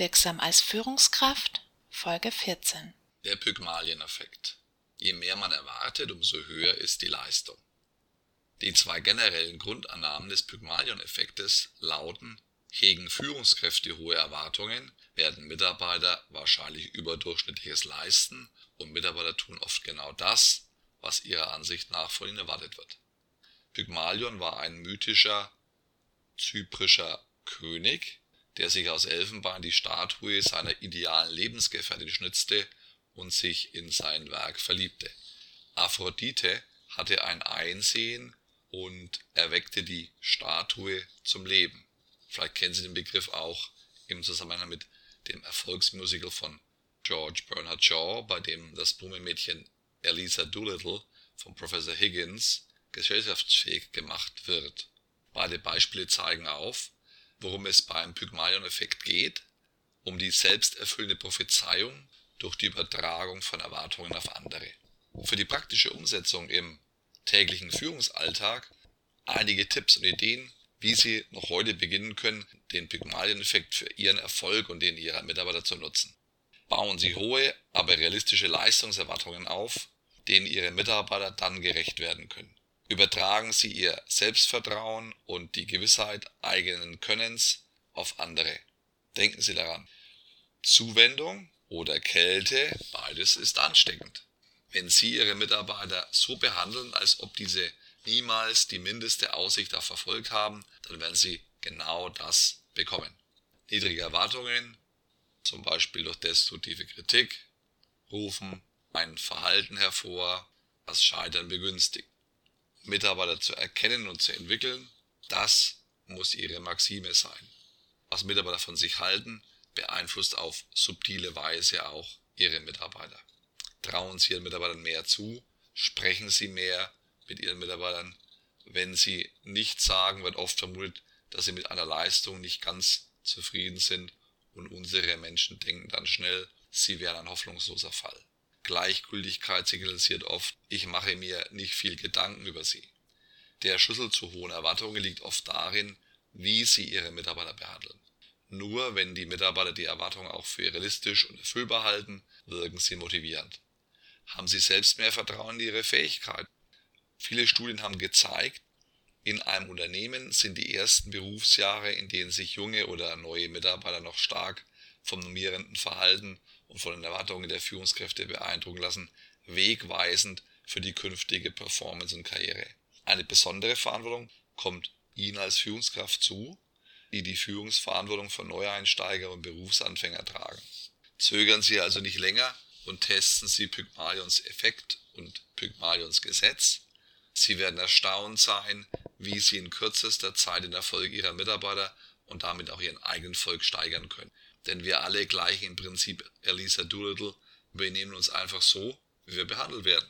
Wirksam als Führungskraft Folge 14 Der Pygmalion-Effekt. Je mehr man erwartet, umso höher ist die Leistung. Die zwei generellen Grundannahmen des Pygmalion-Effektes lauten: Hegen Führungskräfte hohe Erwartungen, werden Mitarbeiter wahrscheinlich Überdurchschnittliches leisten und Mitarbeiter tun oft genau das, was ihrer Ansicht nach von ihnen erwartet wird. Pygmalion war ein mythischer zyprischer König, der sich aus Elfenbein die Statue seiner idealen Lebensgefährtin schnitzte und sich in sein Werk verliebte. Aphrodite hatte ein Einsehen und erweckte die Statue zum Leben. Vielleicht kennen Sie den Begriff auch im Zusammenhang mit dem Erfolgsmusical von George Bernard Shaw, bei dem das Blumenmädchen Eliza Doolittle von Professor Higgins gesellschaftsfähig gemacht wird. Beide Beispiele zeigen auf, worum es beim Pygmalion-Effekt geht: um die selbsterfüllende Prophezeiung durch die Übertragung von Erwartungen auf andere. Für die praktische Umsetzung im täglichen Führungsalltag einige Tipps und Ideen, wie Sie noch heute beginnen können, den Pygmalion-Effekt für Ihren Erfolg und den Ihrer Mitarbeiter zu nutzen. Bauen Sie hohe, aber realistische Leistungserwartungen auf, denen Ihre Mitarbeiter dann gerecht werden können. Übertragen Sie Ihr Selbstvertrauen und die Gewissheit eigenen Könnens auf andere. Denken Sie daran: Zuwendung oder Kälte, beides ist ansteckend. Wenn Sie Ihre Mitarbeiter so behandeln, als ob diese niemals die mindeste Aussicht auf Erfolg haben, dann werden Sie genau das bekommen. Niedrige Erwartungen, zum Beispiel durch destruktive Kritik, rufen ein Verhalten hervor, das Scheitern begünstigt. Mitarbeiter zu erkennen und zu entwickeln, das muss Ihre Maxime sein. Was Mitarbeiter von sich halten, beeinflusst auf subtile Weise auch Ihre Mitarbeiter. Trauen Sie Ihren Mitarbeitern mehr zu, sprechen Sie mehr mit Ihren Mitarbeitern. Wenn Sie nichts sagen, wird oft vermutet, dass Sie mit einer Leistung nicht ganz zufrieden sind und unsere Menschen denken dann schnell, Sie wären ein hoffnungsloser Fall. Gleichgültigkeit signalisiert oft, ich mache mir nicht viel Gedanken über Sie. Der Schlüssel zu hohen Erwartungen liegt oft darin, wie Sie Ihre Mitarbeiter behandeln. Nur wenn die Mitarbeiter die Erwartungen auch für realistisch und erfüllbar halten, wirken sie motivierend. Haben Sie selbst mehr Vertrauen in Ihre Fähigkeit? Viele Studien haben gezeigt, in einem Unternehmen sind die ersten Berufsjahre, in denen sich junge oder neue Mitarbeiter noch stark vom normierenden Verhalten und von den Erwartungen der Führungskräfte beeindrucken lassen, wegweisend für die künftige Performance und Karriere. Eine besondere Verantwortung kommt Ihnen als Führungskraft zu, die die Führungsverantwortung von Neueinsteiger und Berufsanfänger tragen. Zögern Sie also nicht länger und testen Sie Pygmalions Effekt und Pygmalions Gesetz. Sie werden erstaunt sein, wie Sie in kürzester Zeit den Erfolg Ihrer Mitarbeiter und damit auch Ihren eigenen Erfolg steigern können. Denn wir alle gleichen im Prinzip Elisa Doolittle, wir nehmen uns einfach so, wie wir behandelt werden.